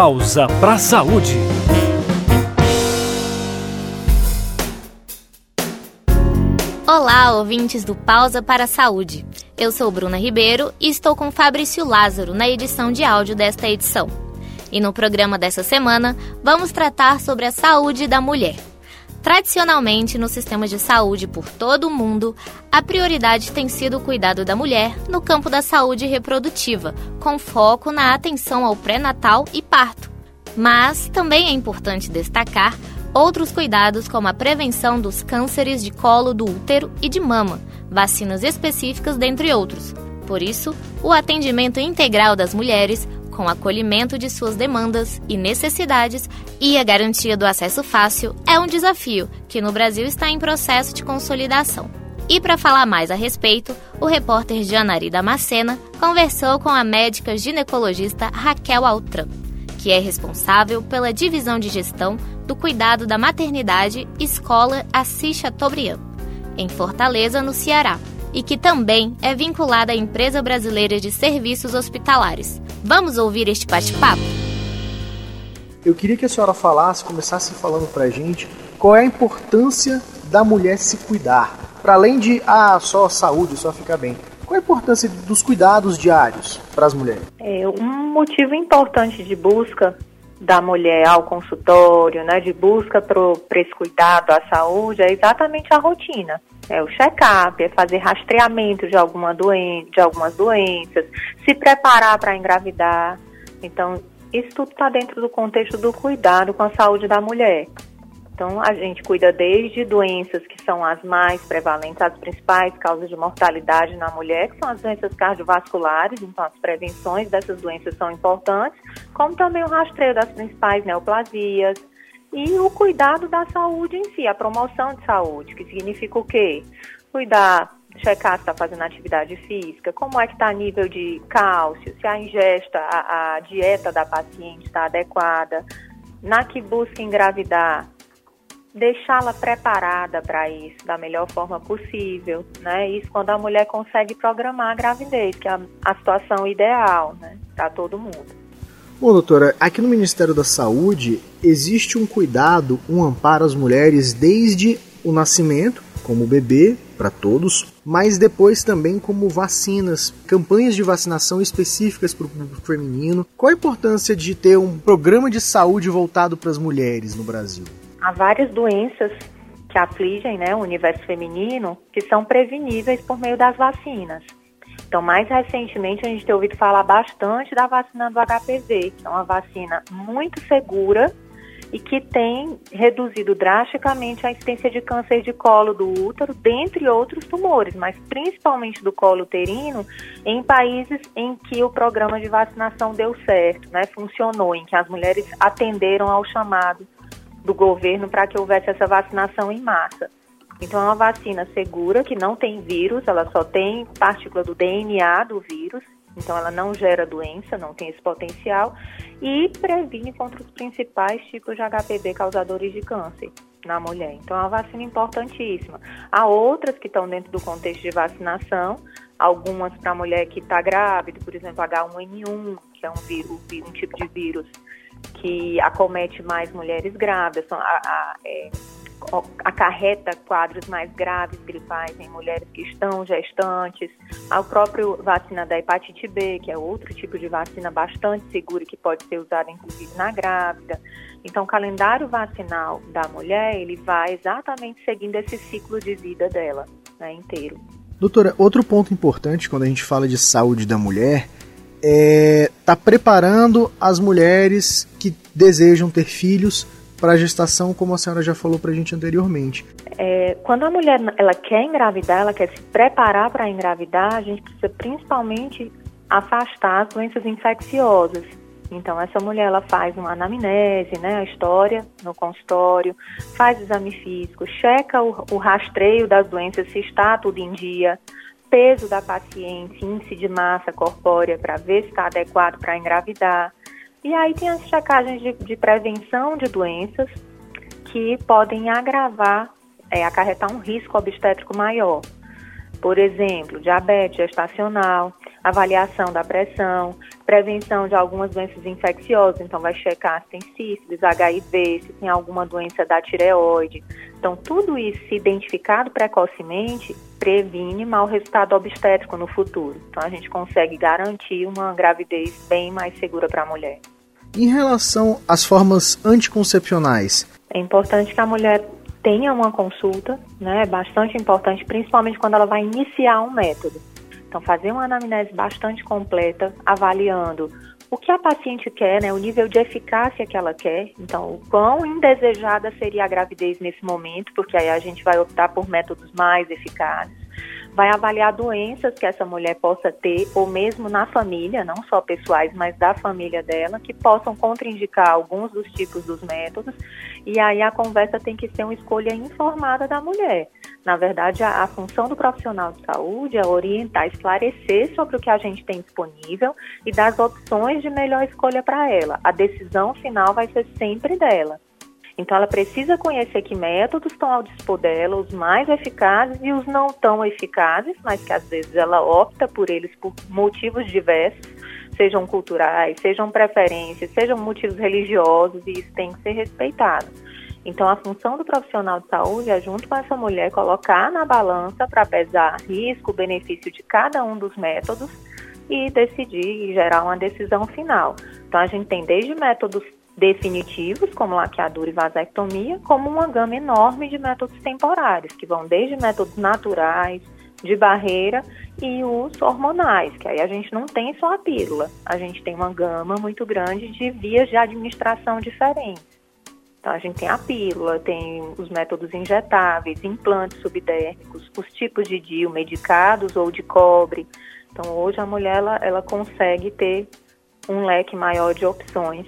Pausa para a Saúde. Olá, ouvintes do Pausa para a Saúde. Eu sou Bruna Ribeiro e estou com Fabrício Lázaro na edição de áudio desta edição. E no programa dessa semana, vamos tratar sobre a saúde da mulher. Tradicionalmente, no sistema de saúde por todo o mundo, a prioridade tem sido o cuidado da mulher no campo da saúde reprodutiva, com foco na atenção ao pré-natal e parto. Mas também é importante destacar outros cuidados como a prevenção dos cânceres de colo do útero e de mama, vacinas específicas, dentre outros. Por isso, o atendimento integral das mulheres, com acolhimento de suas demandas e necessidades e a garantia do acesso fácil, é um desafio que no Brasil está em processo de consolidação. E para falar mais a respeito, o repórter Janari Damascena conversou com a médica ginecologista Raquel Altran, que é responsável pela divisão de gestão do cuidado da maternidade Escola Assis Chateaubriand, em Fortaleza, no Ceará, e que também é vinculada à Empresa Brasileira de Serviços Hospitalares. Vamos ouvir este bate-papo? Eu queria que a senhora falasse, começasse falando pra gente qual é a importância da mulher se cuidar. Para além de ah, só saúde, só ficar bem. Qual a importância dos cuidados diários para as mulheres? É, um motivo importante de busca da mulher ao consultório, né, de busca para esse cuidado à saúde, é exatamente a rotina. É o check-up, é fazer rastreamento de, alguma doen de algumas doenças, se preparar para engravidar. Então, isso tudo está dentro do contexto do cuidado com a saúde da mulher. Então, a gente cuida desde doenças que são as mais prevalentes, as principais causas de mortalidade na mulher, que são as doenças cardiovasculares, então as prevenções dessas doenças são importantes, como também o rastreio das principais neoplasias e o cuidado da saúde em si, a promoção de saúde, que significa o quê? Cuidar checar se está fazendo atividade física, como é que está a nível de cálcio, se a ingesta, a, a dieta da paciente está adequada, na que busca engravidar, deixá-la preparada para isso da melhor forma possível, né? Isso quando a mulher consegue programar a gravidez, que é a, situação ideal, né? Para todo mundo. Bom, doutora, aqui no Ministério da Saúde existe um cuidado, um amparo às mulheres desde o nascimento, como bebê, para todos, mas depois também como vacinas, campanhas de vacinação específicas para o público feminino. Qual a importância de ter um programa de saúde voltado para as mulheres no Brasil? Há várias doenças que afligem né, o universo feminino que são preveníveis por meio das vacinas. Então, mais recentemente, a gente tem ouvido falar bastante da vacina do HPV, que é uma vacina muito segura e que tem reduzido drasticamente a incidência de câncer de colo do útero, dentre outros tumores, mas principalmente do colo uterino, em países em que o programa de vacinação deu certo, né, funcionou, em que as mulheres atenderam ao chamado do governo para que houvesse essa vacinação em massa. Então, é uma vacina segura, que não tem vírus, ela só tem partícula do DNA do vírus, então ela não gera doença, não tem esse potencial, e previne contra os principais tipos de HPV causadores de câncer na mulher. Então, é uma vacina importantíssima. Há outras que estão dentro do contexto de vacinação, algumas para a mulher que está grávida, por exemplo, H1N1, que é um, vírus, um tipo de vírus que acomete mais mulheres grávidas, a, a, é, acarreta quadros mais graves gripais em mulheres que estão gestantes, a própria vacina da hepatite B, que é outro tipo de vacina bastante segura que pode ser usada inclusive na grávida. Então, o calendário vacinal da mulher, ele vai exatamente seguindo esse ciclo de vida dela, né, inteiro. Doutora, outro ponto importante quando a gente fala de saúde da mulher é tá preparando as mulheres que desejam ter filhos para a gestação, como a senhora já falou para a gente anteriormente. É, quando a mulher ela quer engravidar, ela quer se preparar para engravidar, a gente precisa principalmente afastar as doenças infecciosas. Então essa mulher ela faz uma anamnese, né, a história no consultório, faz exame físico, checa o, o rastreio das doenças se está tudo em dia, peso da paciente, índice de massa corpórea para ver se está adequado para engravidar. E aí tem as checagens de, de prevenção de doenças que podem agravar, é, acarretar um risco obstétrico maior. Por exemplo, diabetes gestacional, avaliação da pressão, prevenção de algumas doenças infecciosas, então vai checar se tem sífilis, HIV, se tem alguma doença da tireoide. Então, tudo isso, se identificado precocemente, previne mau resultado obstétrico no futuro. Então, a gente consegue garantir uma gravidez bem mais segura para a mulher. Em relação às formas anticoncepcionais, é importante que a mulher tenha uma consulta, né? É bastante importante, principalmente quando ela vai iniciar um método. Então, fazer uma anamnese bastante completa, avaliando o que a paciente quer, né, o nível de eficácia que ela quer. Então, o quão indesejada seria a gravidez nesse momento, porque aí a gente vai optar por métodos mais eficazes vai avaliar doenças que essa mulher possa ter, ou mesmo na família, não só pessoais, mas da família dela, que possam contraindicar alguns dos tipos dos métodos. E aí a conversa tem que ser uma escolha informada da mulher. Na verdade, a, a função do profissional de saúde é orientar, esclarecer sobre o que a gente tem disponível e das opções de melhor escolha para ela. A decisão final vai ser sempre dela. Então, ela precisa conhecer que métodos estão ao dispor dela, os mais eficazes e os não tão eficazes, mas que às vezes ela opta por eles por motivos diversos, sejam culturais, sejam preferências, sejam motivos religiosos, e isso tem que ser respeitado. Então, a função do profissional de saúde é, junto com essa mulher, colocar na balança para pesar risco, benefício de cada um dos métodos e decidir e gerar uma decisão final. Então, a gente tem desde métodos definitivos, como laqueadura e vasectomia, como uma gama enorme de métodos temporários, que vão desde métodos naturais, de barreira e os hormonais, que aí a gente não tem só a pílula, a gente tem uma gama muito grande de vias de administração diferentes. Então a gente tem a pílula, tem os métodos injetáveis, implantes subdérmicos, os tipos de DIU medicados ou de cobre. Então hoje a mulher ela, ela consegue ter um leque maior de opções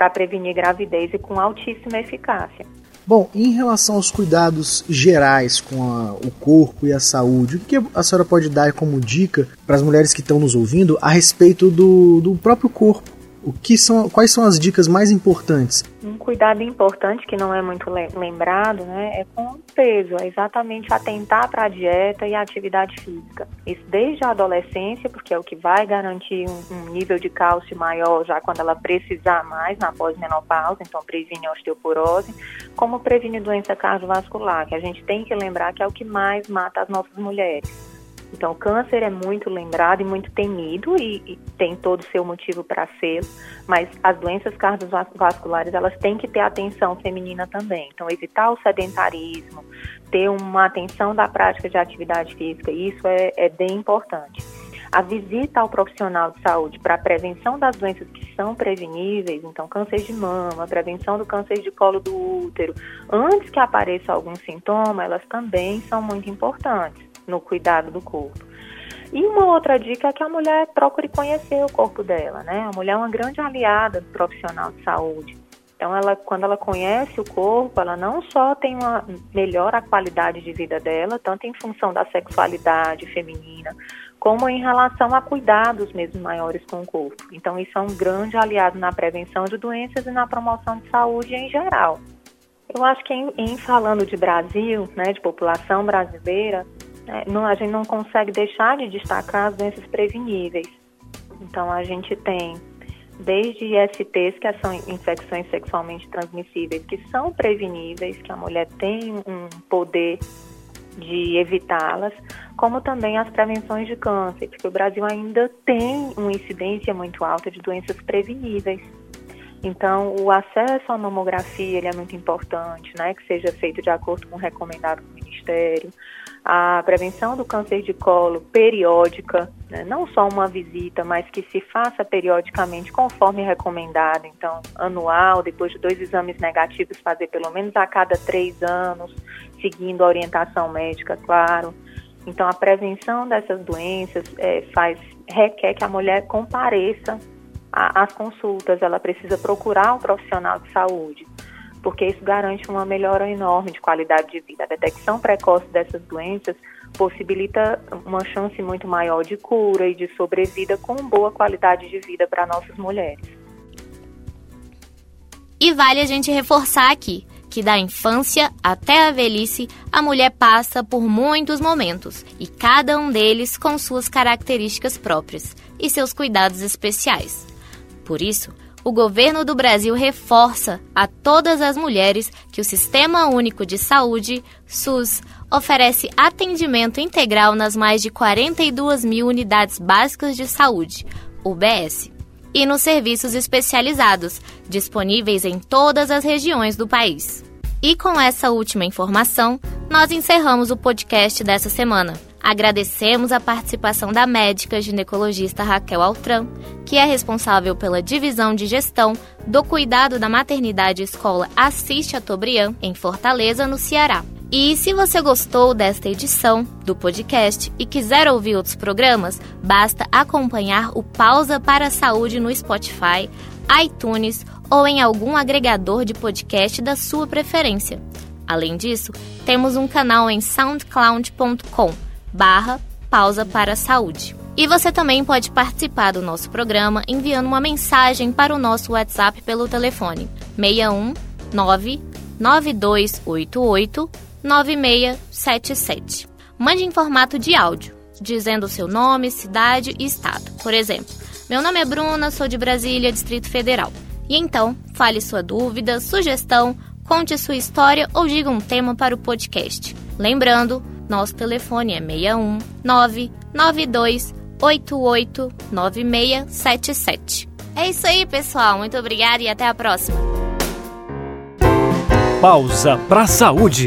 para prevenir gravidez e com altíssima eficácia. Bom, em relação aos cuidados gerais com a, o corpo e a saúde, o que a senhora pode dar como dica para as mulheres que estão nos ouvindo a respeito do, do próprio corpo? O que são, quais são as dicas mais importantes? Cuidado importante que não é muito lembrado, né, é com o peso, é exatamente atentar para a dieta e a atividade física. Isso desde a adolescência, porque é o que vai garantir um, um nível de cálcio maior já quando ela precisar mais na pós-menopausa, então previne a osteoporose, como previne doença cardiovascular, que a gente tem que lembrar que é o que mais mata as nossas mulheres. Então, o câncer é muito lembrado e muito temido e, e tem todo o seu motivo para ser, mas as doenças cardiovasculares, elas têm que ter atenção feminina também. Então, evitar o sedentarismo, ter uma atenção da prática de atividade física, isso é, é bem importante. A visita ao profissional de saúde para a prevenção das doenças que são preveníveis, então câncer de mama, prevenção do câncer de colo do útero, antes que apareça algum sintoma, elas também são muito importantes no cuidado do corpo. E uma outra dica é que a mulher procure conhecer o corpo dela, né? A mulher é uma grande aliada do profissional de saúde. Então, ela, quando ela conhece o corpo, ela não só tem uma melhora a qualidade de vida dela, tanto em função da sexualidade feminina, como em relação a cuidados mesmo maiores com o corpo. Então, isso é um grande aliado na prevenção de doenças e na promoção de saúde em geral. Eu acho que em, em falando de Brasil, né, de população brasileira, é, não, a gente não consegue deixar de destacar as doenças preveníveis. Então, a gente tem desde ISTs, que são infecções sexualmente transmissíveis, que são preveníveis, que a mulher tem um poder de evitá-las, como também as prevenções de câncer, porque o Brasil ainda tem uma incidência muito alta de doenças preveníveis. Então, o acesso à mamografia ele é muito importante, né, que seja feito de acordo com o recomendado do Ministério a prevenção do câncer de colo periódica, né, não só uma visita, mas que se faça periodicamente conforme recomendado, então anual, depois de dois exames negativos, fazer pelo menos a cada três anos, seguindo a orientação médica, claro. Então a prevenção dessas doenças é, faz requer que a mulher compareça às consultas, ela precisa procurar um profissional de saúde porque isso garante uma melhora enorme de qualidade de vida. A detecção precoce dessas doenças possibilita uma chance muito maior de cura e de sobrevida com boa qualidade de vida para nossas mulheres. E vale a gente reforçar aqui que da infância até a velhice a mulher passa por muitos momentos e cada um deles com suas características próprias e seus cuidados especiais. Por isso, o governo do Brasil reforça a todas as mulheres que o Sistema Único de Saúde, SUS, oferece atendimento integral nas mais de 42 mil unidades básicas de saúde, UBS, e nos serviços especializados, disponíveis em todas as regiões do país. E com essa última informação, nós encerramos o podcast dessa semana. Agradecemos a participação da médica ginecologista Raquel Altran, que é responsável pela divisão de gestão do cuidado da maternidade escola Assiste a Tobrian, em Fortaleza, no Ceará. E se você gostou desta edição do podcast e quiser ouvir outros programas, basta acompanhar o Pausa para a Saúde no Spotify, iTunes ou em algum agregador de podcast da sua preferência. Além disso, temos um canal em soundcloud.com barra pausa para a saúde. E você também pode participar do nosso programa enviando uma mensagem para o nosso WhatsApp pelo telefone 61 99288 9677. Mande em formato de áudio, dizendo o seu nome, cidade e estado. Por exemplo, meu nome é Bruna, sou de Brasília, Distrito Federal. E então, fale sua dúvida, sugestão, conte sua história ou diga um tema para o podcast. Lembrando, nosso telefone é 61 992 88 9677. É isso aí, pessoal. Muito obrigada e até a próxima. Pausa para saúde.